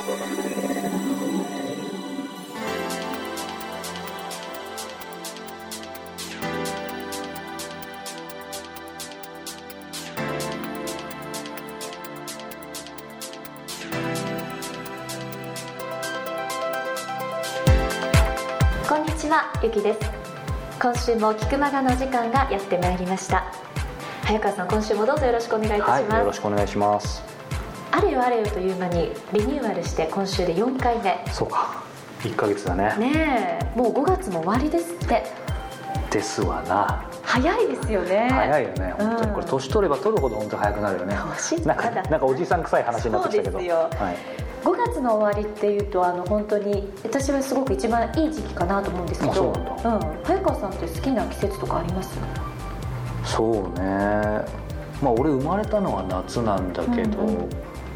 こんにちはゆきです。今週も菊間がの時間がやってまいりました。早川さん今週もどうぞよろしくお願いいたします、はい、よろしくお願いします。あれよあれよという間にリニューアルして今週で4回目。そうか。1ヶ月だね。ねえ。もう5月も終わりですって。ですわな。早いですよね。早いよね。本当に、これ年取れば取るほど本当に早くなるよね。なんかなんかおじさん臭い話になってきたけど。そうですよ、はい、5月の終わりっていうとあの本当に私はすごく一番いい時期かなと思うんですけど、うん、早川さんって好きな季節とかあります？そうね。まあ俺生まれたのは夏なんだけど、うんうん、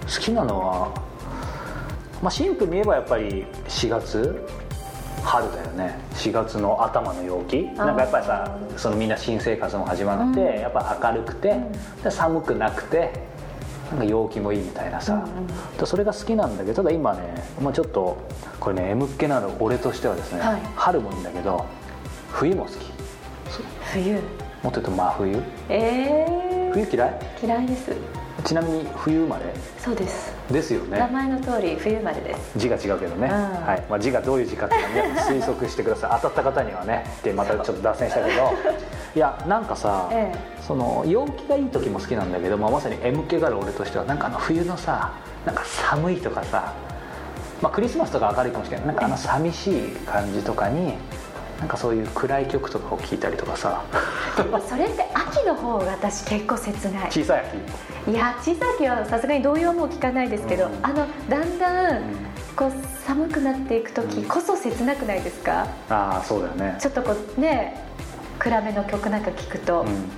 好きなのはまあシンプルに言えばやっぱり4月春だよね。4月の頭の陽気。なんかやっぱりさそのみんな新生活も始まって、うん、やっぱ明るくて、うん、寒くなくてなんか陽気もいいみたいなさ、うんうん、それが好きなんだけどただ今ね、まあ、ちょっとこれね M っ気なの俺としてはですね、はい、春もいいんだけど冬も好き。冬。もっと言うと真冬。ええー、冬嫌い？嫌いですちなみに冬生まれ？そうです。ですよね。名前の通り冬生まれです。字が違うけどね、うん、はい。まあ、字がどういう字かっていうのは、ね、推測してください。当たった方にはねでまたちょっと脱線したけど。いやなんかさ、ええ、その陽気がいい時も好きなんだけど、まあ、まさに M 気がある俺としてはなんかあの冬のさなんか寒いとかさ、まあ、クリスマスとか明るいかもしれない。なんかあの寂しい感じとかになんかそういう暗い曲とかを聴いたりとかさ。それって秋の方が私結構切ない。小さい秋？いや小さい秋はさすがに童謡も聞かないですけど、うん、あのだんだんこう寒くなっていく時こそ切なくないですか、うん、ああそうだよね。ちょっとこうね暗めの曲なんか聞くと、うん、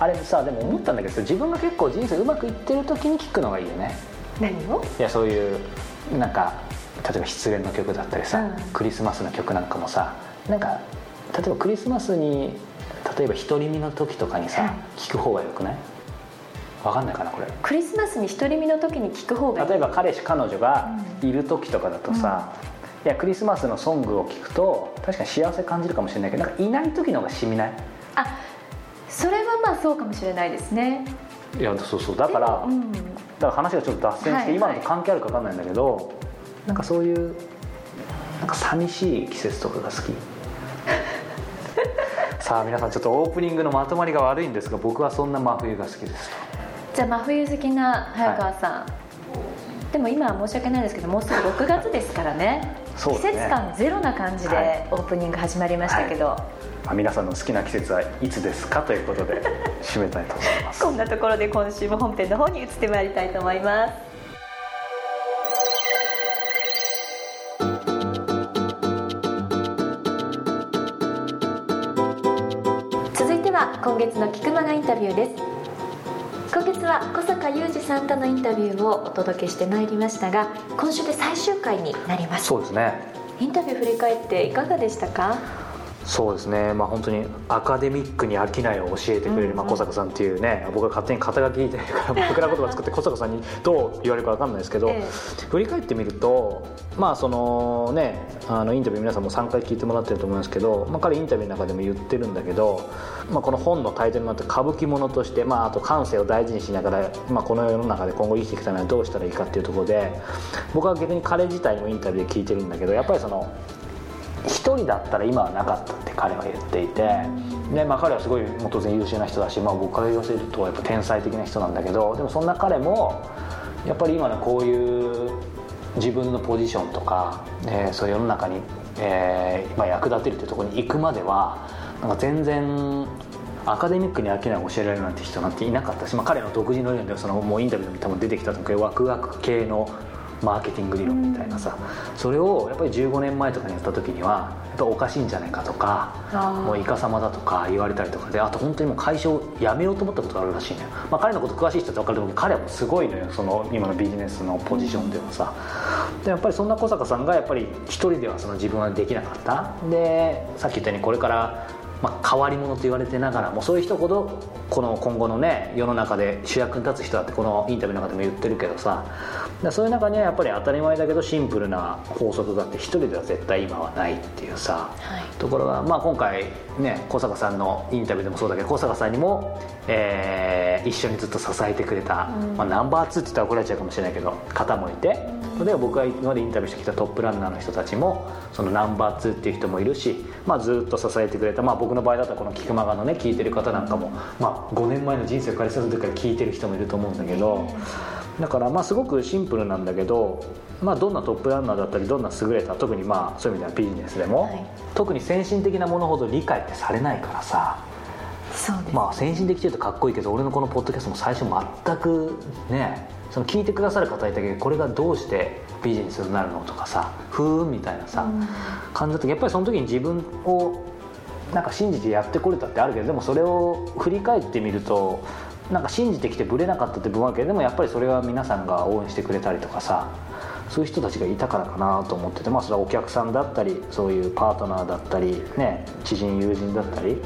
あれさでも思ったんだけど自分が結構人生うまくいってる時に聞くのがいいよね。何を？いやそういうなんか例えば失恋の曲だったりさ、クリスマスの曲なんかもさなんか例えばクリスマスに例えば独り身の時とかにさ、はい、聞く方がよくない？分かんないかなこれ。クリスマスに独り身の時に聞く方が例えば彼氏彼女がいる時とかだとさ、うん、いやクリスマスのソングを聞くと確かに幸せ感じるかもしれないけどなんかいない時の方がしみない？あそれはまあそうかもしれないですね。いやそうそう。だから、うん、だから話がちょっと脱線して、はいはい、今のと関係あるか分かんないんだけどなんかそういうなんか寂しい季節とかが好きさあ皆さんちょっとオープニングのまとまりが悪いんですが僕はそんな真冬が好きです。じゃあ真冬好きな早川さん、はい、でも今は申し訳ないですけどもうすぐ6月ですからね。ね、季節感ゼロな感じでオープニング始まりましたけど、はい。まあ、皆さんの好きな季節はいつですかということで締めたいと思います。こんなところで今週も本編の方に移ってまいりたいと思います今月の菊間がインタビューです。今月は小坂雄二さんとのインタビューをお届けしてまいりましたが今週で最終回になります。そうですね。インタビュー振り返っていかがでしたか？そうですね、まあ、本当にアカデミックに飽きないを教えてくれる、まあ、小坂さんっていうね僕が勝手に肩書きで枕言葉 作って小坂さんにどう言われるか分かんないですけど、ええ、振り返ってみるとまあそのねあのインタビュー皆さんも3回聞いてもらってると思いますけど、まあ、彼インタビューの中でも言ってるんだけど、まあ、この本のタイトルになって歌舞伎ものとして、まあ、あと感性を大事にしながら、まあ、この世の中で今後生きていくためにはどうしたらいいかっていうところで僕は逆に彼自体にもインタビューで聞いてるんだけどやっぱりその一人だったら今はなかったって彼は言っていてで、まあ、彼はすごいもう当然優秀な人だし、まあ、僕から言わせるとやっぱ天才的な人なんだけどでもそんな彼もやっぱり今のこういう自分のポジションとか、えー、そういう世の中に、えーまあ、役立てるっていうところに行くまではなんか全然アカデミックに飽きない教えられるなんて人なんていなかったし、まあ、彼の独自の理論でそのもうインタビューでも多分出てきたと思うけどワクワク系のマーケティング理論みたいなさ、それをやっぱり15年前とかにやった時にはやっぱおかしいんじゃないかとかもうイカ様だとか言われたりとかであと本当にもう会社を辞めようと思ったことがあるらしいのよ、まあ、彼のこと詳しい人って分かると思うけど彼はもうすごいのよその今のビジネスのポジションではさ。でやっぱりそんな小坂さんがやっぱり一人ではその自分はできなかった。でさっき言ったようにこれからまあ、変わり者と言われてながらもそういう人ほどこの今後のね世の中で主役に立つ人だってこのインタビューの中でも言ってるけどさそういう中にはやっぱり当たり前だけどシンプルな法則があって一人では絶対今はないっていうさ、はい、ところが、まあ、今回ね小坂さんのインタビューでもそうだけど小坂さんにも、えー、一緒にずっと支えてくれた、うん、まあ、ナンバー2って言ったら怒られちゃうかもしれないけど方もいて。で僕が今までインタビューしてきたトップランナーの人たちもそのナンバー2っていう人もいるし、まあ、ずっと支えてくれた、まあ、僕の場合だったらこの菊間がのね聞いてる方なんかも、まあ、5年前の人生を借りさせてから聞いてる人もいると思うんだけどだからまあすごくシンプルなんだけど、まあ、どんなトップランナーだったりどんな優れた特にまあそういう意味ではビジネスでも、はい、特に先進的なものほど理解ってされないからさそうです、まあ先進的っていうとかっこいいけど俺のこのポッドキャストも最初全くねその聞いてくださる方いたけどこれがどうしてビジネスになるのとかさふーんみたいなさ、うん、感じだったやっぱりその時に自分をなんか信じてやってこれたってあるけどでもそれを振り返ってみるとなんか信じてきてぶれなかったって部分はあるけどでもやっぱりそれは皆さんが応援してくれたりとかさそういう人たちがいたからかなと思っててまあそれはお客さんだったりそういうパートナーだったりね知人友人だったり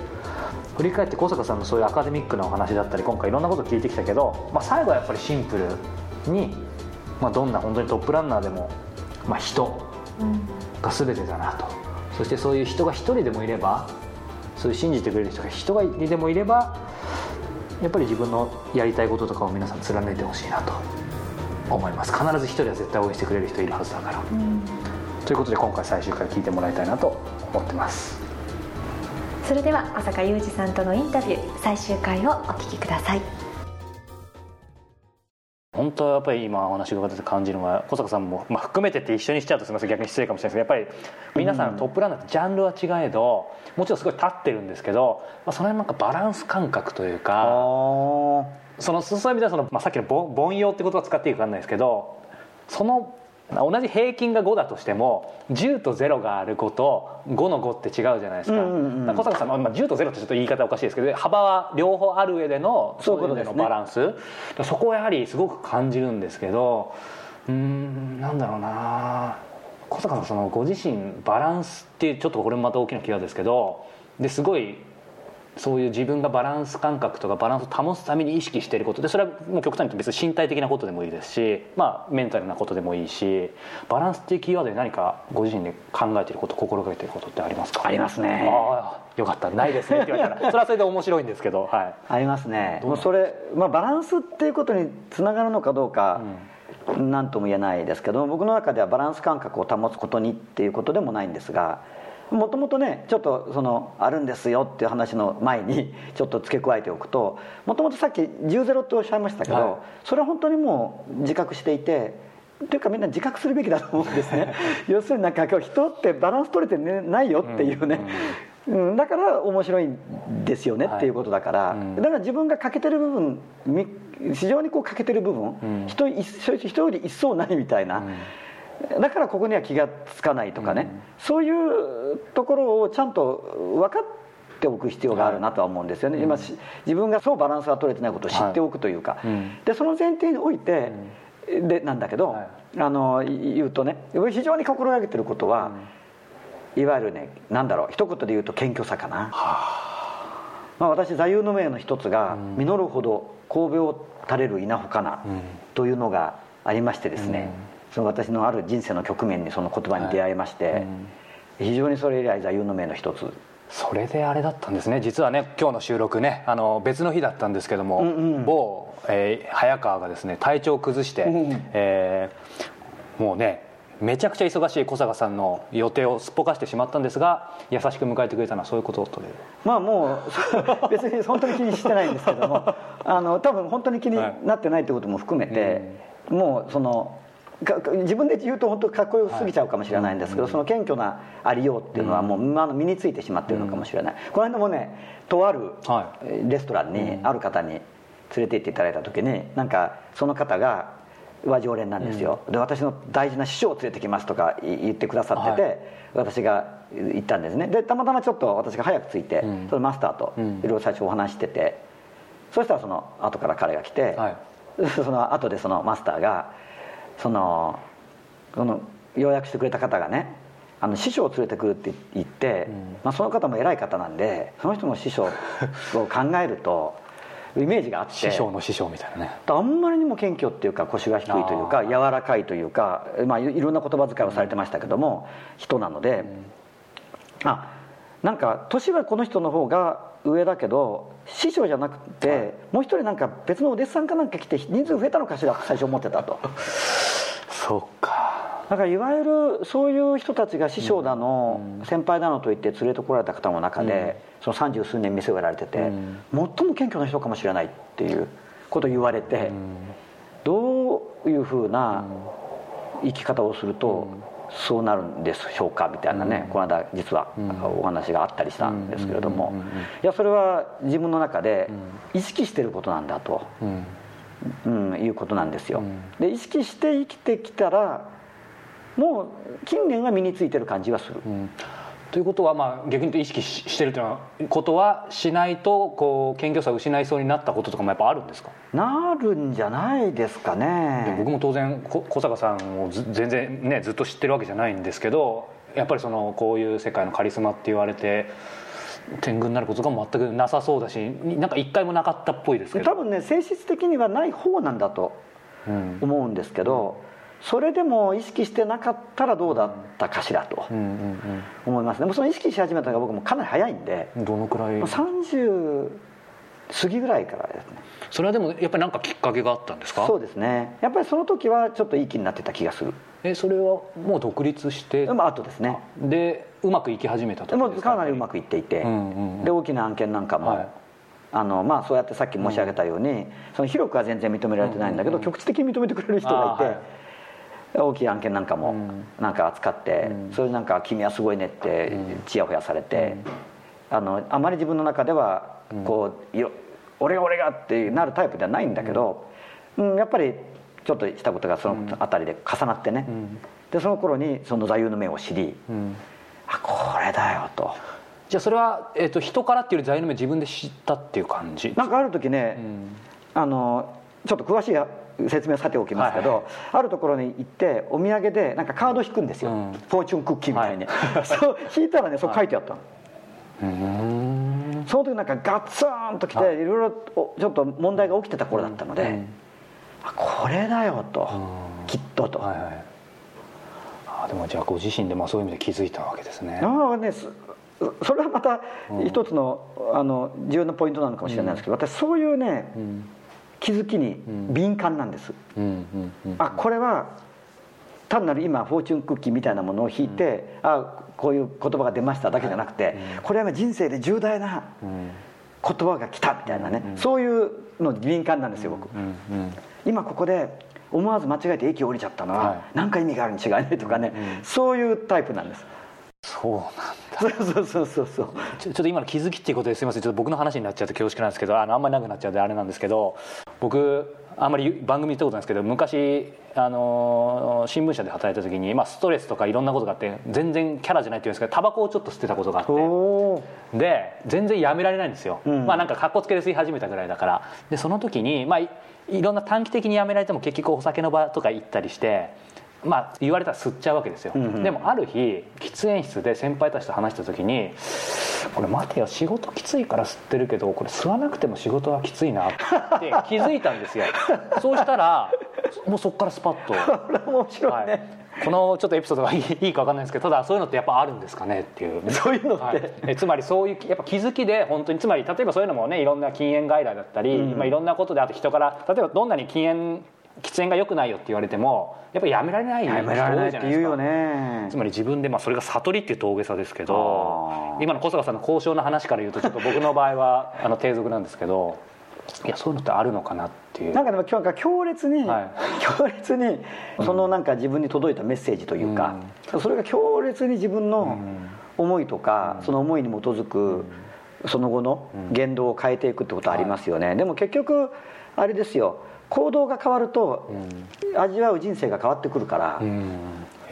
振り返って小坂さんのそういうアカデミックなお話だったり今回いろんなこと聞いてきたけど、まあ、最後はやっぱりシンプルに、まあ、どんな本当にトップランナーでも、まあ、人が全てだなと、うん、そしてそういう人が一人でもいればそういう信じてくれる人が人がでもいればやっぱり自分のやりたいこととかを皆さん貫いてほしいなと。思います。必ず一人は絶対応援してくれる人いるはずだから、うん、ということで今回最終回聞いてもらいたいなと思ってます。それでは小坂雄二さんとのインタビュー最終回をお聞きください。本当はやっぱり今お話伺ってて感じるのは小坂さんも、まあ、含めてって一緒にしちゃうとすみません。逆に失礼かもしれないですけどやっぱり皆さんトップランナーってジャンルは違えどもちろんすごい立ってるんですけど、まあ、その辺なんかバランス感覚というかそのそういう意味ではその、まあ、さっきの凡庸って言葉を使っていいか分かんないですけどその同じ平均が5だとしても10と0がある5と5の5って違うじゃないですか,、うんうん、小坂さんの、まあ、10と0ってちょっと言い方おかしいですけど幅は両方ある上でのそういう意味でのバランス。そそこをやはりすごく感じるんですけどうんなんだろうな。小坂さんそのご自身バランスってちょっとこれもまた大きな気がですけどですごいそういう自分がバランス感覚とかバランスを保つために意識していること。でそれはもう極端に言うと別に身体的なことでもいいですし、まあ、メンタルなことでもいいしバランスっていうキーワードで何かご自身で考えていること心がけていることってありますか？ありますね。ああよかった。ないですねって言われたら それはそれで面白いんですけど、はい、ありますね。もうそれ、まあ、バランスっていうことにつながるのかどうか、何とも言えないですけど僕の中ではバランス感覚を保つことにっていうことでもないんですがもともとねちょっとそのあるんですよっていう話の前に ちょっと付け加えておくともともとさっき10ゼロっておっしゃいましたけど、はい、それは本当にもう自覚していてというかみんな自覚するべきだと思うんですね。要するになんか今日人ってバランス取れて、ね、ないよっていうね、うん、うん、だから面白いんですよねっていうことだから、はい。うん、だから自分が欠けてる部分非常にこう欠けてる部分、うん、人人より一層ないみたいな。だからここには気が付かないとかね、うん、そういうところをちゃんと分かっておく必要があるなとは思うんですよね、はい、今自分がそうバランスが取れてないことを知っておくというか、はい、でその前提において、でなんだけど、はい、あの言うとね非常に心がけてることは、うん、いわゆるねなんだろう一言で言うと謙虚さかな、はあ、まあ、私座右の銘の一つが「実るほど神戸を垂れる稲穂かな」というのがありましてですね、うんその私のある人生の局面にその言葉に出会いまして、はいうん、非常にそれ以来座右の銘の一つ。それであれだったんですね。実はね今日の収録ねあの別の日だったんですけども、うんうん、某、えー、早川がですね体調を崩して、うん、えー、もうねめちゃくちゃ忙しい小坂さんの予定をすっぽかしてしまったんですが優しく迎えてくれたのはそういうこととまあもう 別に本当に気にしてないんですけどもあの多分本当に気になってないってことも含めて、はい、もうその自分で言うと本当かっこよすぎちゃうかもしれないんですけど、その謙虚なありようっていうのはもう、身についてしまってるのかもしれない、この間もねとあるレストランにある方に連れて行っていただいた時になんかその方がは常連なんですよ、で私の大事な師匠を連れてきますとか言ってくださってて、私が行ったんですね。でたまたまちょっと私が早く着いて、そのマスターといろいろ最初お話してて、そしたらその後から彼が来て、その後でそのマスターがそのこの要約してくれた方がねあの師匠を連れてくるって言って、まあ、その方も偉い方なんでその人の師匠を 考えるとイメージがあって師匠の師匠みたいなね。あんまりにも謙虚っていうか腰が低いというか柔らかいというか、まあ、いろんな言葉遣いをされてましたけども、人なので、あなんか年はこの人の方が上だけど師匠じゃなくて、はい、もう一人なんか別のお弟子さんかなんか来て人数増えたのかしら最初思ってたと。そうか。だからいわゆるそういう人たちが師匠だの、先輩だのと言って連れてこられた方の中で、その三十数年店をやられてて、最も謙虚な人かもしれないっていうことを言われて、どういうふうな生き方をすると、そうなるんでしょうかみたいなね、この間実はお話があったりしたんですけれども、いやそれは自分の中で意識してることなんだと、うん。いうことなんですよ。で意識して生きてきたらもう近年は身についてる感じはする。うんということはまあ逆に言うと意識してるということはしないとこう謙虚さを失いそうになったこととかもやっぱあるんですか？なるんじゃないですかね。僕も当然小坂さんを全然ねずっと知ってるわけじゃないんですけどやっぱりそのこういう世界のカリスマって言われて天狗になることが全くなさそうだしなんか一回もなかったっぽいですけど。多分ね性質的にはない方なんだと思うんですけど、うんそれでも意識してなかったらどうだったかしらと思いますね。もうその意識し始めたのが僕もかなり早いんでどのくらい？30過ぎぐらいからですね。それはでもやっぱり何かきっかけがあったんですか？そうですね。やっぱりその時はちょっといい気になってた気がする。えそれはもう独立して？まあ後ですね。でうまくいき始めたともかなりうまくいっていて、で大きな案件なんかも、はい。あのまあ、そうやってさっき申し上げたように、うん、その広くは全然認められてないんだけど、局地的に認めてくれる人がいて、大きい案件なんかもなんか扱って、それなんか「君はすごいね」ってちやほやされて、あのあまり自分の中ではこう「俺が俺が」ってなるタイプではないんだけど、うん。やっぱりちょっとしたことがその辺りで重なってね、でその頃にその座右の銘を知り、あこれだよと。じゃあそれは、えーと、人からっていうより座右の銘自分で知ったっていう感じ？なんかある時ね、あのちょっと詳しい説明さておきますけど、あるところに行ってお土産でなんかカード引くんですよ、うん、フォーチュンクッキーみたいに、はい、そう引いたらねそう書いてあったの、その時なんかガツンときてい。ろいろちょっと問題が起きてた頃だったので、うん、これだよと、きっとと、はいはい、あでもじゃあご自身でまあそういう意味で気づいたわけですね。ああねそれはまた一つの,、あの重要なポイントなのかもしれないですけど、私そういうね、気づきに敏感なんです、あこれは単なる今フォーチュンクッキーみたいなものを引いて、うん、あこういう言葉が出ましただけじゃなくて、はい、これは人生で重大な言葉が来たみたいなね、うん、そういうの敏感なんですよ僕、今ここで思わず間違えて駅降りちゃったのは何か意味があるに違いないとかね、そういうタイプなんですそうなんだ。そうそうそうそうちょっと今の気づきっていうことですいません。ちょっと僕の話になっちゃって恐縮なんですけどあのあんまりなくなっちゃうであれなんですけど僕あんまり番組言ったことないですけど昔あの新聞社で働いた時に、まあ、ストレスとかいろんなことがあって全然キャラじゃないっていうんですけどタバコをちょっと吸ってたことがあってで全然やめられないんですよ、うん、まあなんかかっこつけで吸い始めたぐらいだから。でその時にまあいろんな短期的にやめられても結局お酒の場とか行ったりしてまあ言われたら吸っちゃうわけですよ、うんうん、でもある日喫煙室で先輩たちと話した時に「これ待てよ仕事きついから吸ってるけどこれ吸わなくても仕事はきついな」って 気づいたんですよ。そうしたらもうそこからスパッと。面白いね、はい。このちょっとエピソードがいい か分かんないですけどただそういうのってやっぱあるんですかねっていう。そういうのって、はい、えつまりそういうやっぱ気づきで本当につまり例えばそういうのもねいろんな禁煙外来だったり、うん、まあ、いろんなことであと人から例えばどんなに禁煙喫煙が良くないよって言われてもやっぱりやめられない人多いじゃないですか。ね、つまり自分で、まあ、それが悟りっていうと大げさですけど今の小坂さんの交渉の話から言うとちょっと僕の場合は あの低俗なんですけどいやそういうのってあるのかなっていう。なんかでも今日強烈に、はい、強烈にそのなんか自分に届いたメッセージというか、うん、それが強烈に自分の思いとか、うん、その思いに基づくその後の言動を変えていくってことありますよね、はい、でも結局あれですよ行動が変わると、味わう人生が変わってくるから、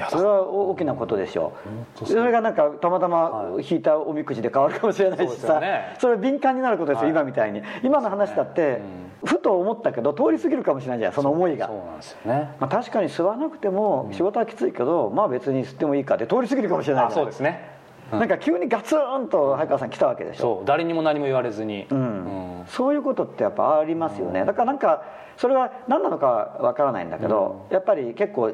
それは大きなことでしょう。それがなんかたまたま引いたおみくじで変わるかもしれないしさ、それ敏感になることですよ、はい、今みたいに。今の話だって、うん、ふと思ったけど通り過ぎるかもしれないじゃんその思いが。そうなんですよね、まあ、確かに吸わなくても仕事はきついけど、まあ別に吸ってもいいかって通り過ぎるかもしれないそうですねなんか急にガツンと早川さん来たわけでしょ。そう誰にも何も言われずに、うん、そういうことってやっぱありますよね。だからなんかそれは何なのかわからないんだけど、やっぱり結構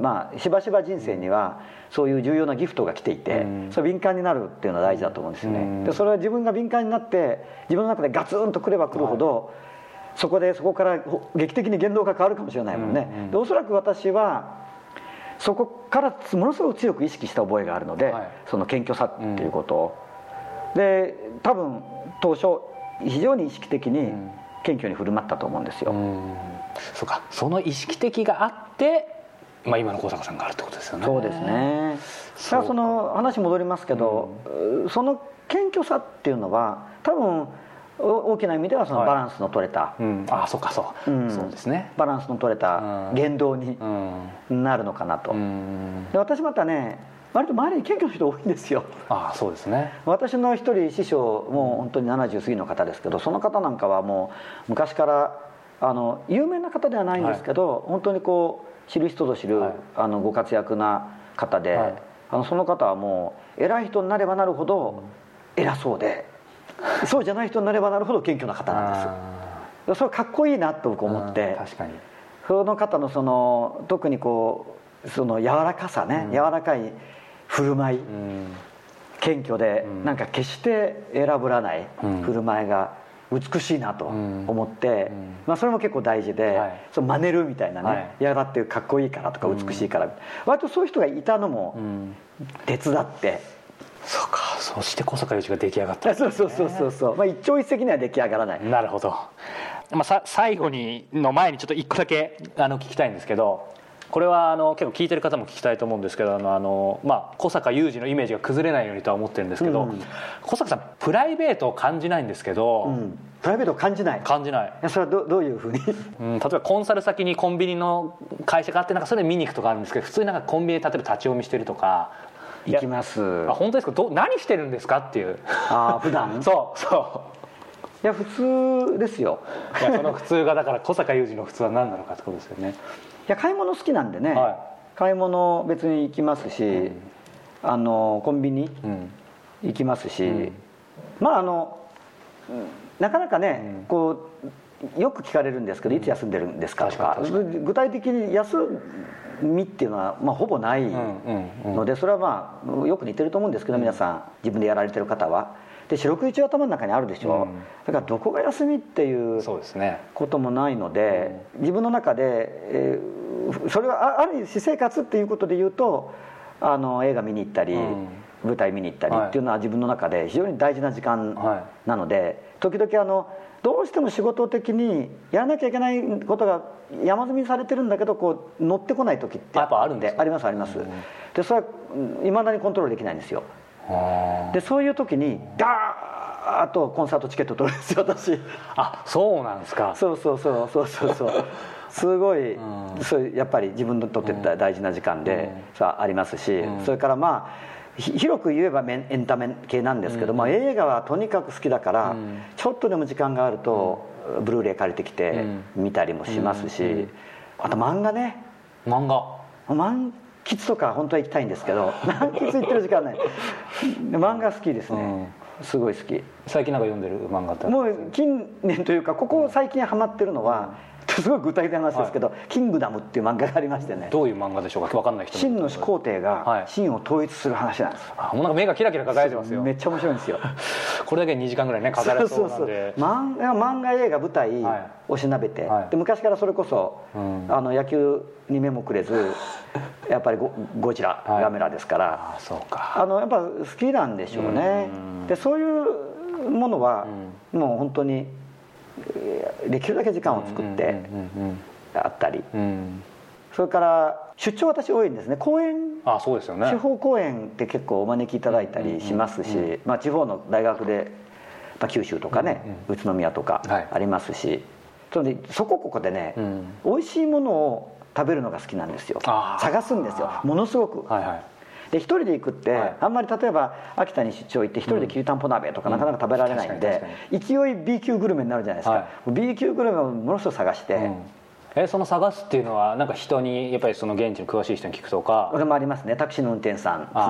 まあしばしば人生にはそういう重要なギフトが来ていて、それ敏感になるっていうのは大事だと思うんですよね、でそれは自分が敏感になって自分の中でガツンとくればくるほど、そこでそこから劇的に言動が変わるかもしれないもんね、でおそらく私はそこからものすごく強く意識した覚えがあるので、はい、その謙虚さっていうこと。を、うん、で多分当初非常に意識的に謙虚に振る舞ったと思うんですよ、うん、そうか。その意識的があってまあ、今の小坂さんがあるってことですよね。そうですね。それはその話戻りますけど、うん、その謙虚さっていうのは多分大きな意味ではそのバランスの取れた、はいうん、ああそうかそう、うん、そうですね。バランスの取れた言動になるのかなと、で私またね割と周りに謙虚な人多いんですよ。ああそうですね。私の一人師匠もう本当に70過ぎの方ですけどその方なんかはもう昔からあの有名な方ではないんですけど、はい、本当にこう知る人ぞ知る、はい、あのご活躍な方で、はい、あのその方はもう偉い人になればなるほど偉そうでそうじゃない人になればなるほど謙虚な方なんです。それかっこいいなと僕思って。確かに。その方のその特にこうその柔らかさね、うん、柔らかい振る舞い、うん、謙虚で、うん、なんか決して選ぶらない振る舞いが美しいなと思って、まあ、それも結構大事で、はい、その真似るみたいなね、はい、いやだってかっこいいからとか美しいから、割とそういう人がいたのも手伝って。そうか。そして小坂雄二が出来上がった、ね、そうそうそうそうそう、まあ、一朝一夕には出来上がらない。なるほど、まあ、さ最後にの前にちょっと一個だけあの聞きたいんですけどこれはあの結構聞いてる方も聞きたいと思うんですけどあのまあ、小坂雄二のイメージが崩れないようにとは思ってるんですけど、うん、小坂さんプライベートを感じないんですけど、うん、プライベートを感じない。感じない。それはどどういうふうに、うん、例えばコンサル先にコンビニの会社があってなんかそれ見に行くとかあるんですけど普通になんかコンビニで例えば立ち読みしてるとか行きます。あ本当ですか？ど何してるんですかっていう。ああ普段？そうそう。いや普通ですよ。いやその普通がだから小坂雄二の普通は何なのかってことですよね。いや買い物好きなんでね、はい、買い物別に行きますし、うん、あのコンビニ行きますし、うん、まああのなかなかね、うん、こうよく聞かれるんですけどいつ休んでるんですかとか。具体的に休みっていうのは、まあ、ほぼないのでそれはまあよく似てると思うんですけど皆さん自分でやられてる方は。で四六時頭の中にあるでしょ、うん、だからどこが休みっていうこともないので、ねうん、自分の中で、えー、それはある私生活っていうことで言うとあの映画見に行ったり、うん、舞台見に行ったりっていうのは自分の中で非常に大事な時間なので、はい、時々あのどうしても仕事的にやらなきゃいけないことが山積みされてるんだけどこう乗ってこない時ってやっぱあるんでありますあります、でそれはいまだにコントロールできないんですよ。でそういう時にダーッとコンサートチケット取るんですよ私。あそうなんですか。そうそうそうそうそうそう。すごい、そうやっぱり自分にとって大事な時間で、さありますし、それからまあ広く言えばエンタメ系なんですけども、うん、映画はとにかく好きだから、うん、ちょっとでも時間があると、うん、ブルーレイ借りてきて見たりもしますし、あと漫画ね。漫画。満喫とか本当は行きたいんですけど 満喫行ってる時間ない。漫画好きですね、すごい好き。最近なんか読んでる漫画ってもう近年というかここ最近ハマってるのは、すごい具体的な話ですけど「はい、キングダム」っていう漫画がありましてね。どういう漫画でしょうか？分かんない人真の始皇帝が真を統一する話なんです、はい、もうなんか目がキラキラ輝いてますよ。めっちゃ面白いんですよ。これだけ2時間ぐらいね語れそうなんで。漫画漫画映画舞台おしなべて、はい、で昔からそれこそ、うん、あの野球に目もくれず やっぱりゴゴジラ、ガメラですから。あそうか。あのやっぱ好きなんでしょうね。でそういうものは、もう本当にできるだけ時間を作ってあったり、それから出張私多いんですね。公演あそうですよね。地方公演って結構お招きいただいたりしますし、まあ、地方の大学で、まあ、九州とかね、宇都宮とかありますし、それでそこここでね、うん、美味しいものを食べるのが好きなんですよ。探すんですよ。ものすごく、はいはい、で一人で行くって、はい、あんまり例えば秋田に出張行って一人できりたんぽ鍋とかなかなか食べられないんで、うん、勢い B 級グルメになるじゃないですか、はい、B 級グルメをものすごく探して、うん。えその探すっていうのはなんか人にやっぱりその現地の詳しい人に聞くとか。それもありますね。タクシーの運転手さん常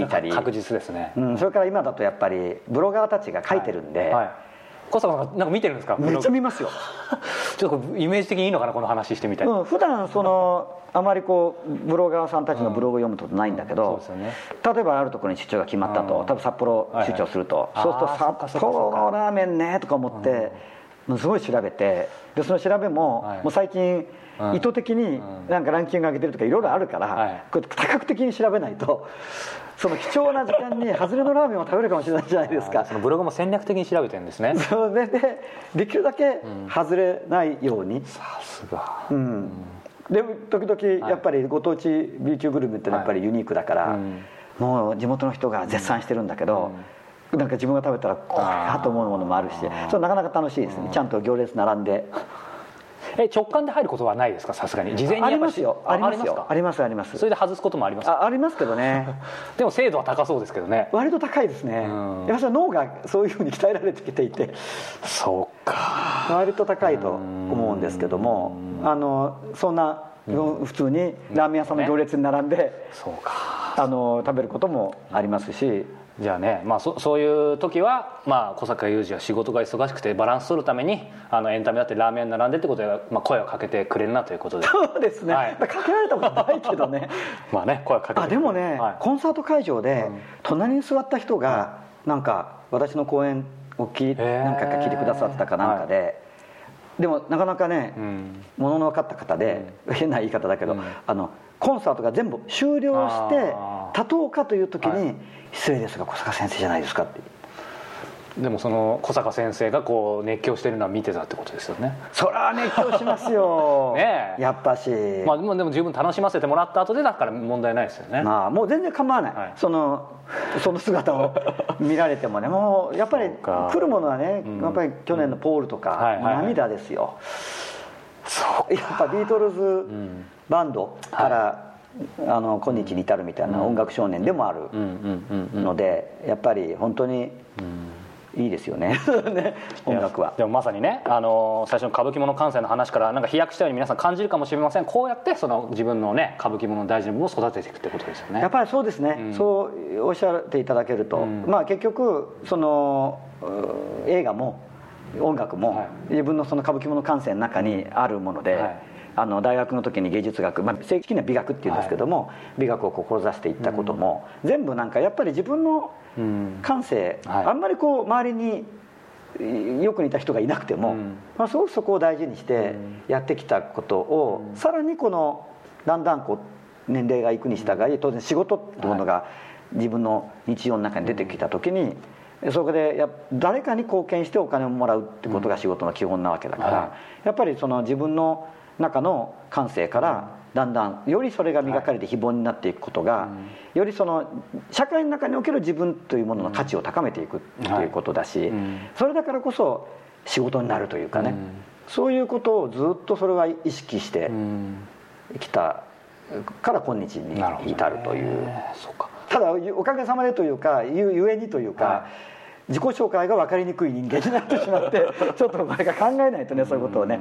に聞いたり。確実ですね、うん、それから今だとやっぱりブロガーたちが書いてるんで、はい。はい小坂さんなんか見てるんですか？めっちゃ見ますよ。ちょっとイメージ的にいいのかな？この話してみたい、うん、普段そのあまりこうブロガーさんたちのブログを読むことないんだけど、うんね、例えばあるところに出張が決まったと、うん、多分札幌出張すると、はいはい、そうすると札幌のラーメンねとか思って、うん、すごい調べてでその調べも、はい、もう最近意図的になんかランキング上げてるとかいろいろあるから、はい、これ多角的に調べないと その貴重な時間に外れのラーメンを食べるかもしれないじゃないですか。そのブログも戦略的に調べてるんですね。それでできるだけ外れないように、さすが。うん。で時々やっぱりご当地 B 級グルメってやっぱりユニークだから、もう地元の人が絶賛してるんだけど、なんか自分が食べたらこれやと思うものもあるしそれなかなか楽しいですね。ちゃんと行列並んでえ直感で入ることはないですか？さすがに。事前にありますよ。ありますよ。ありますあります。それで外すこともありますあありますけどね。でも精度は高そうですけどね。割と高いですね。やっぱり脳がそういうふうに鍛えられてきていて。そうか。割と高いと思うんですけども。あのそんな普通にラーメン屋さんの行列に並んで、そうか。あの食べることもありますしじゃあね、まあ、そそういう時は、まあ、小坂雄二は仕事が忙しくてバランス取るためにあのエンタメだってラーメン並んでってことで、まあ、声をかけてくれるなということで。そうですね、はい、かけられたことないけどね。まあね声をかけてあでもね、はい、コンサート会場で隣に座った人が、なんか私の講演をき何回か聞いてくださったかなんかで、はい。でもなかなかね、うん、ものの分かった方で、うん、変な言い方だけど、うん、あのコンサートが全部終了して立とうかという時に「失礼ですが小坂先生じゃないですか」って。でもその小坂先生がこう熱狂してるのは見てたってことですよね。そりゃ熱狂しますよ。ねやっぱし。まあでも十分楽しませてもらった後でだから問題ないですよね。まあもう全然構わない、はい、そのその姿を見られてもねもうやっぱり来るものはね、うん、やっぱり去年のポールとか、涙ですよ、そうやっぱビートルズバンドから、はいあの今日に至るみたいな音楽少年でもあるのでやっぱり本当にいいですよね。音楽は。でもまさにね、あの最初の歌舞伎物感性の話からなんか飛躍したように皆さん感じるかもしれません。こうやってその自分のね歌舞伎物の大事な部分を育てていくってことですよね。やっぱりそうですね、うん、そうおっしゃっていただけると、うん、まあ結局その映画も音楽も、はい、自分のその歌舞伎物感性の中にあるもので、はい。あの大学の時に芸術学、まあ、正規には美学っていうんですけども、はい、美学を志していったことも、うん、全部なんかやっぱり自分の感性、うんはい、あんまりこう周りによく似た人がいなくても、うん、まあ、すごくそこを大事にしてやってきたことを、さらにこのだんだんこう年齢がいくに従い当然仕事ってものが自分の日常の中に出てきた時に。そこでや誰かに貢献してお金をもらうってことが仕事の基本なわけだから、やっぱりその自分の中の感性からだんだんよりそれが磨かれて非凡になっていくことが、よりその社会の中における自分というものの価値を高めていくっていうことだし、それだからこそ仕事になるというかね、そういうことをずっとそれは意識してきたから今日に至るという。ただおかげさまでというかゆえにというか、自己紹介が分かりにくい人間になってしまって ちょっとこれが考えないとねそういうことをね。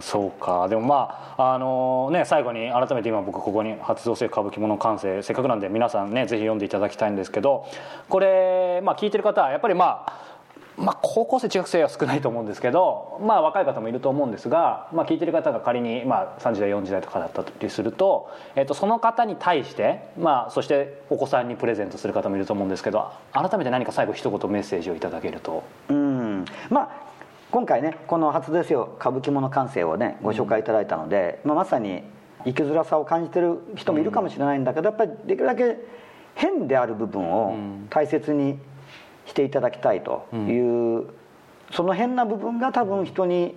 そうか。でもまああのね最後に改めて今僕ここに発動性歌舞伎物完成せっかくなんで皆さんねぜひ読んでいただきたいんですけどこれまあ聞いてる方はやっぱりまあまあ、高校生中学生は少ないと思うんですけど、まあ、若い方もいると思うんですが、まあ、聞いてる方が仮に、まあ、30代40代とかだったりすると、えっと、その方に対して、まあ、そしてお子さんにプレゼントする方もいると思うんですけど改めて何か最後一言メッセージをいただけると。うん。まあ今回ねこの「初ですよ歌舞伎物感性」をねご紹介いただいたので、うん、まあ、まさに生きづらさを感じてる人もいるかもしれないんだけど、やっぱりできるだけ変である部分を大切に、うんしていただきたいという、うん、その変な部分が多分人に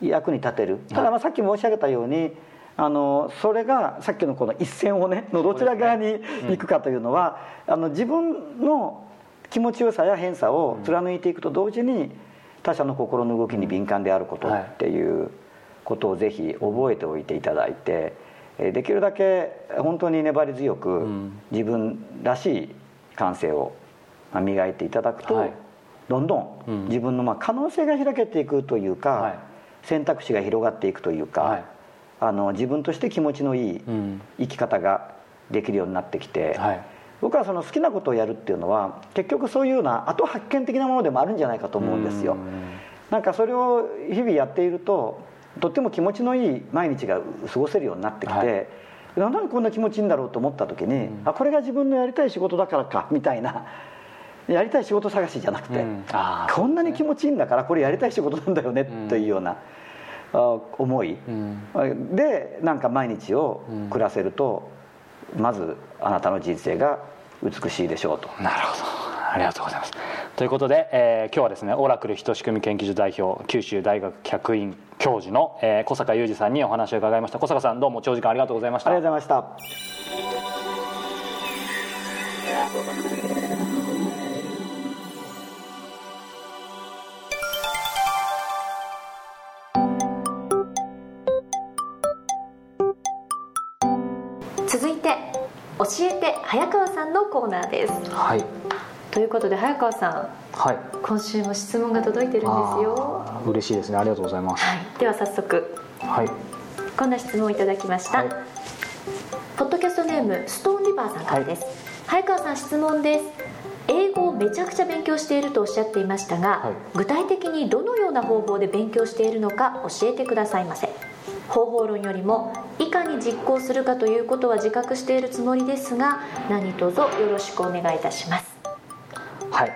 役に立てる。ただまあさっき申し上げたようにあのそれがさっきのこの一線をねのどちら側に行くかというのは、あの自分の気持ちよさや変さを貫いていくと同時に他者の心の動きに敏感であることっていうことをぜひ覚えておいていただいて。できるだけ本当に粘り強く自分らしい感性を磨いていただくと、はい、どんどん自分のまあ可能性が開けていくというか、はい、選択肢が広がっていくというか、はい、あの自分として気持ちのいい生き方ができるようになってきて、僕はその好きなことをやるっていうのは結局そういうような後発見的なものでもあるんじゃないかと思うんですよ。なんかそれを日々やっているととっても気持ちのいい毎日が過ごせるようになってきて、はい、なんでこんな気持ちいいんだろうと思った時に、うん、あこれが自分のやりたい仕事だからかみたいなやりたい仕事探しじゃなくて、うん、こんなに気持ちいいんだからこれやりたい仕事なんだよね、というような。思い、でなんか毎日を暮らせると、まずあなたの人生が美しいでしょうと。なるほど。ありがとうございます。ということで、えー、今日はですねオラクル人仕組み研究所代表九州大学客員教授の、えー、小坂雄二さんにお話を伺いました。小坂さんどうも長時間ありがとうございました。ありがとうございました早川さんのコーナーです。はい。ということで早川さん、はい、今週も質問が届いてるんですよ。嬉しいですね。ありがとうございます、はい、では早速、はい、こんな質問をいただきました、はい、ポッドキャストネームストーンリバーさんからです、早川さん質問です。英語をめちゃくちゃ勉強しているとおっしゃっていましたが、具体的にどのような方法で勉強しているのか教えてくださいませ方法論よりもいかに実行するかということは自覚しているつもりですが何卒よろしくお願いいたします。はい。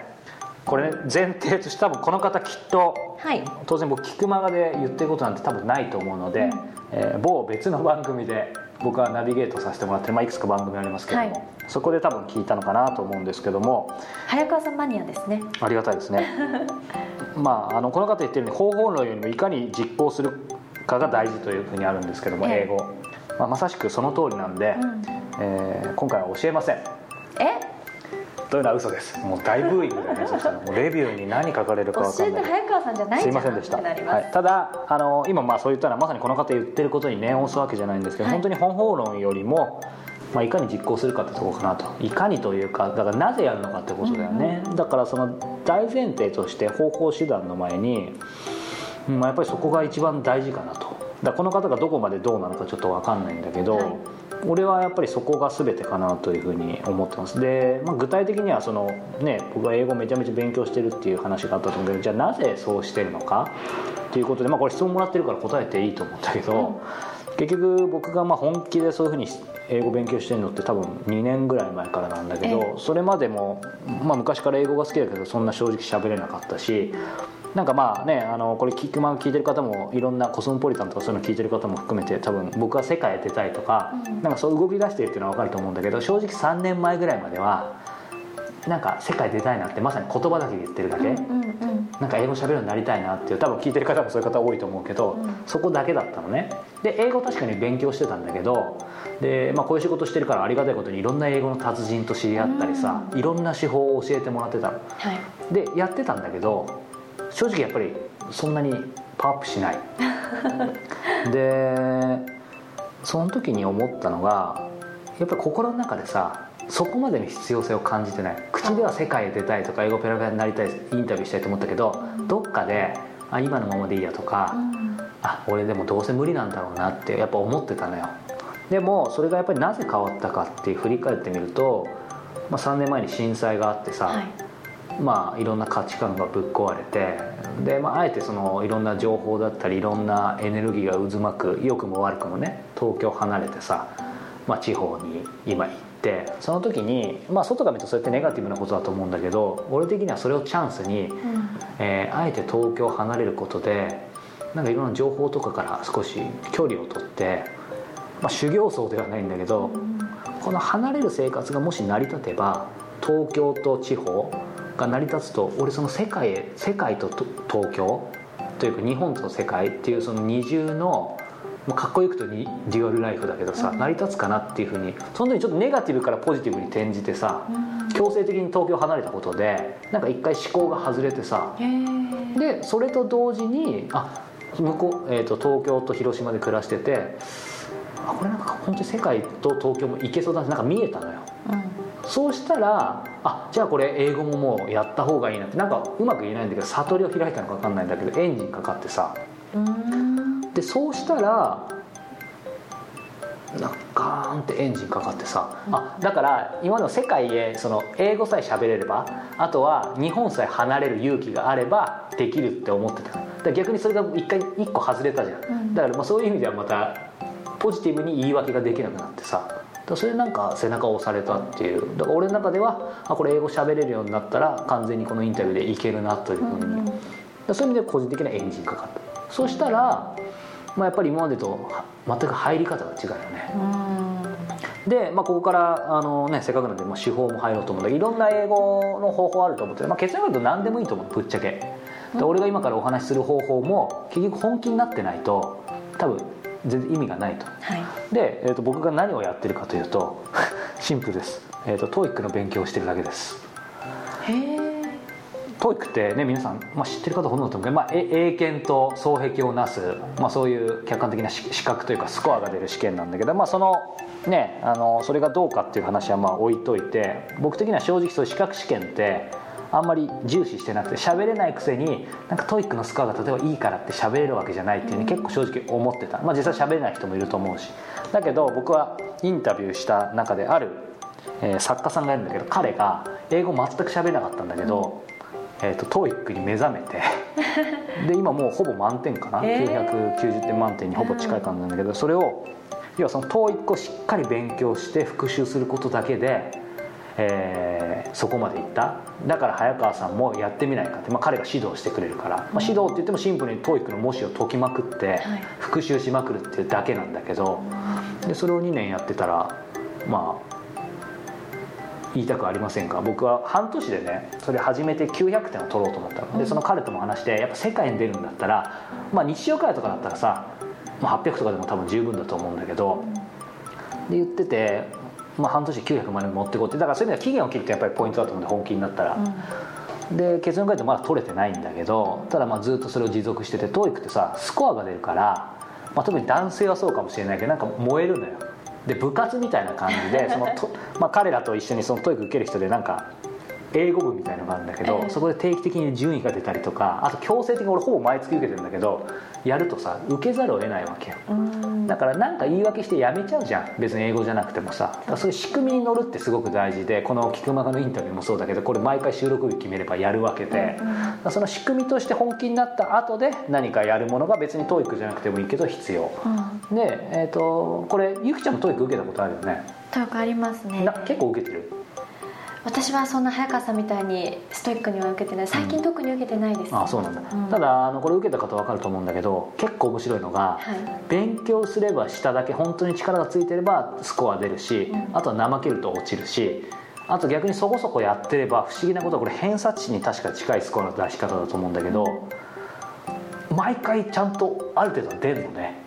これ、ね、前提として多分この方きっと、はい、当然僕聞くまがで言ってることなんて多分ないと思うので、うん、えー、某別の番組で僕はナビゲートさせてもらってる、まあ、いくつか番組ありますけども、はい、そこで多分聞いたのかなと思うんですけども早川さんマニアですね。ありがたいですね。まああのこの方言ってるように方法論よりもいかに実行するかが大事というふうにあるんですけども、英語、まあ、まさしくその通りなんで、うん、えー、今回は教えません。え？というのは嘘です。もう大ブーイングでね そしたら。もうレビューに何書かれるか分かんない。教えて早川さんじゃないすいませんでした、はい、ただあの今まあそういったのはまさにこの方言ってることに念を押すわけじゃないんですけど、はい、本当に本法論よりもまあ、いかに実行するかってとこかなと。いかにというかだからなぜやるのかってことだよね、うんうん、だからその大前提として方法手段の前に、まあ、やっぱりそこが一番大事かなと。だこの方がどこまでどうなのかちょっと分かんないんだけど、はい。俺はやっぱりそこが全てかなというふうに思ってます。で、まあ、具体的にはその、ね、僕は英語めちゃめちゃ勉強してるっていう話があったと思うけどじゃあなぜそうしてるのか？っていうことで、まあ、これ質問もらってるから答えていいと思うんだけど、うん、結局僕がまあ本気でそういうふうに英語勉強してるのって多分2年ぐらい前からなんだけど、それまでも、まあ、昔から英語が好きだけどそんな正直喋れなかったしなんかまあねあのこれ聞くま聞いてる方もいろんなコスモポリタンとかそういうの聞いてる方も含めて多分僕は世界へ出たいとか、うん、なんかそう動き出してるっていうのは分かると思うんだけど正直3年前ぐらいまではなんか世界出たいなってまさに言葉だけで言ってるだけ、うんうんうん、なんか英語喋るようになりたいなっていう多分聞いてる方もそういう方多いと思うけど、うん、そこだけだったのね。で英語確かに勉強してたんだけどで、まあ、こういう仕事してるからありがたいことにいろんな英語の達人と知り合ったりさ、うん、いろんな手法を教えてもらってたの、はい、でやってたんだけど正直やっぱりそんなにパワーアップしない。でその時に思ったのがやっぱり心の中でさそこまでの必要性を感じてない。口では世界へ出たいとか英語ペラペラになりたいインタビューしたいと思ったけどどっかであ今のままでいいやとか、うん、あ俺でもどうせ無理なんだろうなってやっぱ思ってたのよ。でもそれがやっぱりなぜ変わったかって振り返ってみると、まあ、3年前に震災があってさ、はいまあ、いろんな価値観がぶっ壊れてで、まあ、あえてそのいろんな情報だったりいろんなエネルギーが渦巻く良くも悪くもね東京離れてさ、まあ、地方に今行ってその時に、まあ、外から見るとそうやってネガティブなことだと思うんだけど俺的にはそれをチャンスに、うん、えー、あえて東京を離れることでなんかいろんな情報とかから少し距離を取って、まあ、修行僧ではないんだけど、うん、この離れる生活がもし成り立てば東京と地方が成り立つと俺その世界へ世界と東京？というか日本と世界っていうその二重のかっこよくとデュアルライフだけどさ、うん、成り立つかなっていうふうにその時にちょっとネガティブからポジティブに転じてさ、うん、強制的に東京離れたことでなんか一回思考が外れてさでそれと同時にあ向こう、えーと、東京と広島で暮らしててあこれなんか本当に世界と東京も行けそうだななんか見えたのよ、うん、そうしたらあじゃあこれ英語ももうやった方がいいなってなんかうまく言えないんだけど悟りを開いたのか分かんないんだけどエンジンかかってさ。でそうしたらなんかガーンってエンジンかかってさ、うん、あだから今の世界へその英語さえ喋れればあとは日本さえ離れる勇気があればできるって思ってただ逆にそれが一回一個外れたじゃん、うん、だからまあそういう意味ではまたポジティブに言い訳ができなくなってさそれなんか背中を押されたっていう。だから俺の中ではあこれ英語喋れるようになったら完全にこのインタビューでいけるなというふうに、うん、そういう意味で個人的なエンジンかかったそうしたら、まあ、やっぱり今までと全く入り方が違うよね。で、まあ、ここからあの、ね、せっかくなんで、まあ、手法も入ろうと思うんだけどいろんな英語の方法あると思って、まあ、結論言うと何でもいいと思うぶっちゃけ。で俺が今からお話しする方法も結局本気になってないと多分全然意味がないと、はい、で、えーと、僕が何をやってるかというと シンプルです、えーと、TOEIC の勉強をしてるだけです。へえ。TOEIC ってね皆さん、まあ、知ってる方ほとんどだと思うけど、まあ、英検と双璧をなす、まあ、そういう客観的な資格というかスコアが出る試験なんだけど、まあ、そのねあのそれがどうかっていう話はまあ置いといて僕的には正直そういう資格試験ってあんまり重視してなくて喋れないくせになんか TOEIC のスコアが例えばいいからって喋れるわけじゃないっていうに結構正直思ってた。まあ実際喋れない人もいると思うし。だけど僕はインタビューした中である、えー、作家さんがいるんだけど彼が英語全く喋れなかったんだけど、えーと、ト TOEIC に目覚めて で今もうほぼ満点かな、えー、990点満点にほぼ近い感じなんだけどそれを要はその TOEIC をしっかり勉強して復習することだけでえー、そこまでいった。だから早川さんもやってみないかって、まあ、彼が指導してくれるから、まあ、指導って言ってもシンプルに TOEIC の模試を解きまくって復習しまくるっていうだけなんだけど。でそれを2年やってたらまあ言いたくありませんか。僕は半年でねそれ始めて900点を取ろうと思ったの。でその彼とも話してやっぱ世界に出るんだったら、まあ、日常会とかだったらさ、まあ、800とかでも多分十分だと思うんだけど。で言っててまあ、半年900万円持ってこうってだからそういう意味では期限を切ってやっぱりポイントだと思うんで本気になったら、うん、で結論書いてまだ取れてないんだけどただまあずっとそれを持続してて TOEIC ってさスコアが出るから、まあ、特に男性はそうかもしれないけどなんか燃えるのよ。で部活みたいな感じでそのと、まあ、彼らと一緒にその TOEIC 受ける人でなんか英語部みたいのがあるんだけど、そこで定期的に順位が出たりとかあと強制的に俺ほぼ毎月受けてるんだけどやるとさ受けざるを得ないわけよ。だから何か言い訳してやめちゃうじゃん。別に英語じゃなくてもさ。そういう仕組みに乗るってすごく大事でこの菊間のインタビューもそうだけどこれ毎回収録日決めればやるわけで、その仕組みとして本気になった後で何かやるものが別に TOEIC じゃなくてもいいけど必要、うん、で、えーと、これゆきちゃんも TOEIC 受けたことあるよね？TOEIC ありますね。結構受けてる？私はそんな早川さんみたいにストイックには受けてない。最近特に受けてないです、うん、あそうなんだ、うん、ただあのこれ受けた方分かると思うんだけど結構面白いのが、はい、勉強すればしただけ本当に力がついてればスコア出るし、うん、あとは怠けると落ちるしあと逆にそこそこやってれば不思議なことはこれ偏差値に確か近いスコアの出し方だと思うんだけど、毎回ちゃんとある程度出るのね。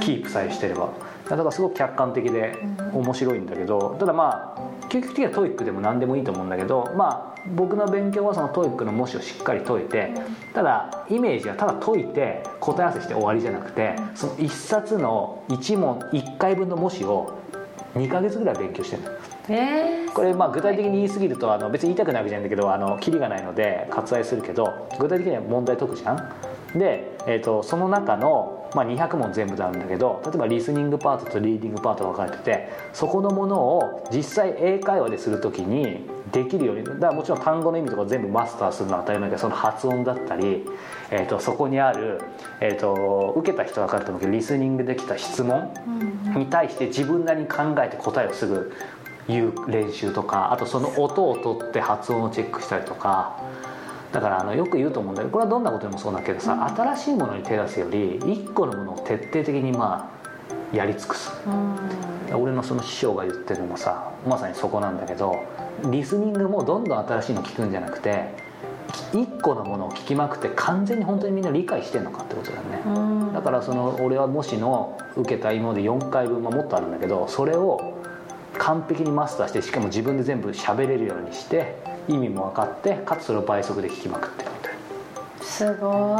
キープさえしてればだからすごく客観的で面白いんだけどただまあ究極的には TOEIC でも何でもいいと思うんだけどまあ僕の勉強はその TOEIC の模試をしっかり解いてただイメージはただ解いて答え合わせして終わりじゃなくてその1冊の1問1回分の模試を2か月ぐらい勉強してるえ。ー、これまあ具体的に言い過ぎるとあの別に言いたくないわけじゃないんだけどあのキリがないので割愛するけど具体的には問題解くじゃん。で、えーと、その中の、まあ、200問全部であるんだけど例えばリスニングパートとリーディングパートが分かれててそこのものを実際英会話でする時にできるようにだからもちろん単語の意味とか全部マスターするのは当たり前だけどその発音だったり、えーと、そこにある、えーと、受けた人は分かると思うけどリスニングできた質問に対して自分なりに考えて答えをすぐ言う練習とかあとその音を取って発音をチェックしたりとか。だからあのよく言うと思うんだけどこれはどんなことでもそうだけどさ、うん、新しいものに手出すより1個のものを徹底的にまあやり尽くす、うん、俺のその師匠が言ってるのもさまさにそこなんだけどリスニングもどんどん新しいの聞くんじゃなくて1個のものを聞きまくって完全に本当にみんな理解してんのかってことだよね、うん、だからその俺はもしの受けた今まで4回分、まあ、もっとあるんだけどそれを完璧にマスターしてしかも自分で全部喋れるようにして意味も分かってかつそれを倍速で聞きまくってるみたいな。すご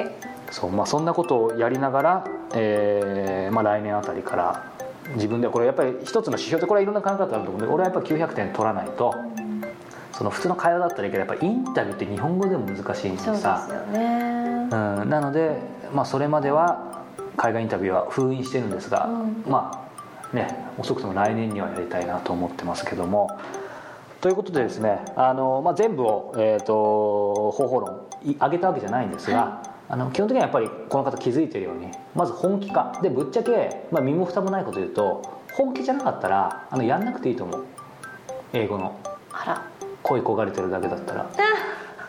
い。そうまあ、そんなことをやりながら、えーまあ、来年あたりから自分ではこれやっぱり一つの指標ってこれはいろんな考え方あると思うんで俺はやっぱ900点取らないとその普通の会話だったらいいけどやっぱインタビューって日本語でも難しいんでさ。そうですよね、うん、なので、まあ、それまでは海外インタビューは封印してるんですが、うん、まあね遅くとも来年にはやりたいなと思ってますけどもということでですねあの、まあ、全部を、えーと、方法論上げたわけじゃないんですが、はい。あの基本的にはやっぱりこの方気づいてるようにまず本気か。でぶっちゃけ、まあ、身も蓋もないこと言うと本気じゃなかったらあのやんなくていいと思う。英語の。あら。恋焦がれてるだけだったら。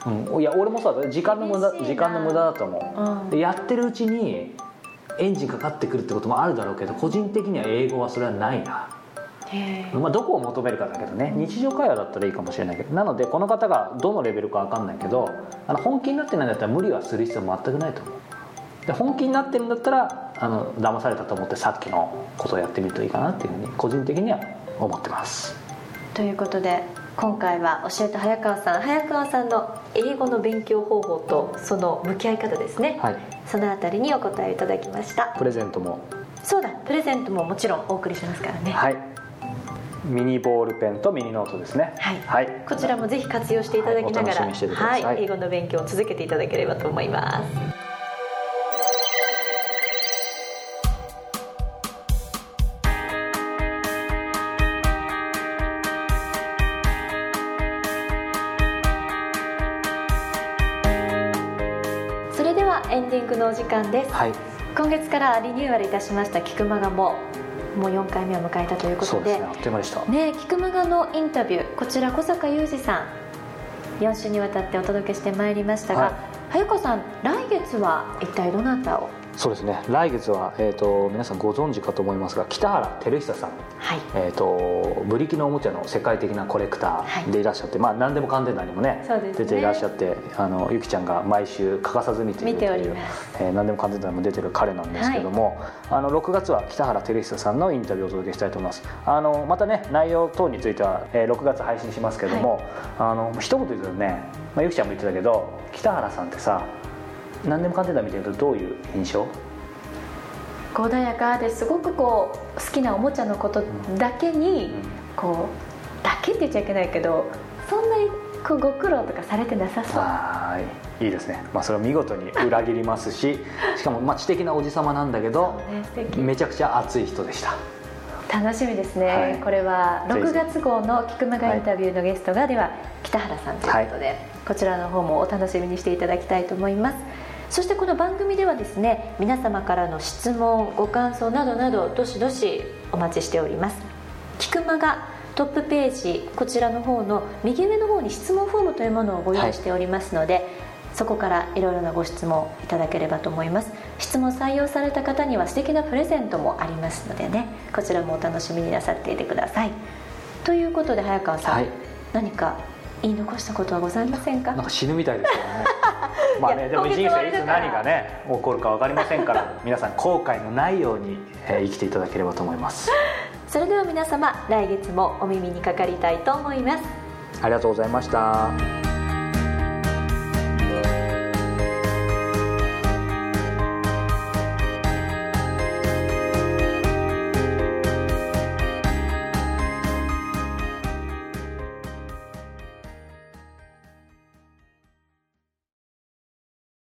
うん、いや俺もさ時間の無駄時間の無駄だと思う、うん、でやってるうちにエンジンかかってくるってこともあるだろうけど個人的には英語はそれはないなまあ、どこを求めるかだけどね日常会話だったらいいかもしれないけどなのでこの方がどのレベルか分かんないけどあの本気になってないんだったら無理はする必要全くないと思う。で本気になってるんだったらあの騙されたと思ってさっきのことをやってみるといいかなっていうふうに個人的には思ってます。ということで今回は教えた早川さん早川さんの英語の勉強方法とその向き合い方ですね、はい、そのあたりにお答えいただきました。プレゼントも。そうだプレゼントももちろんお送りしますからね。はいミニボールペンとミニノートですね。はい、はい、こちらもぜひ活用していただきながら、はい、はい、英語の勉強を続けていただければと思います。のお時間です、はい、今月からリニューアルいたしました菊間がももう4回目を迎えたということで。ねあっという間でした。ね菊間がのインタビューこちら小坂雄二さん。4週にわたってお届けしてまいりましたが、はい、早川さん来月は一体どなたを？そうですね。来月は、えーと、皆さんご存知かと思いますが北原照久さん、はい、えーと、ブリキのおもちゃの世界的なコレクターでいらっしゃって、はい、まあ、何でもかんでなにもね、ね、出ていらっしゃってあのゆきちゃんが毎週欠かさず見ているというえー、何でもかんでなにも出てる彼なんですけども、はい、あの6月は北原照久さんのインタビューをお届けしたいと思います。あのまたね内容等については、えー、6月配信しますけども、あの一言言うとね、まあ、ゆきちゃんも言ってたけど北原さんってさ何でもかんでな見てるとどういう印象？穏やかですごくこう好きなおもちゃのことだけにこうだけって言っちゃいけないけどそんなにこうご苦労とかされてなさそう。はいいいですね、まあ、それを見事に裏切りますし しかもまあ知的なおじ様なんだけど、ね、めちゃくちゃ熱い人でした。楽しみですね、はい、これは6月号の「菊間がインタビュー」のゲストが、では北原さんということで、はい、こちらの方もお楽しみにしていただきたいと思いますそしてこの番組ではですね皆様からの質問ご感想などなどどしどしお待ちしております。菊間がトップページこちらの方の右上の方に質問フォームというものをご用意しておりますので、はい、そこからいろいろなご質問いただければと思います。質問採用された方には素敵なプレゼントもありますのでねこちらもお楽しみになさっていてください。ということで早川さん、はい、何か言い残したことはございませんか？なんか死ぬみたいですよね。まあねでも人生いつ何がね起こるか分かりませんから皆さん後悔のないように、えー、生きていただければと思います。それでは皆様来月もお耳にかかりたいと思います。ありがとうございました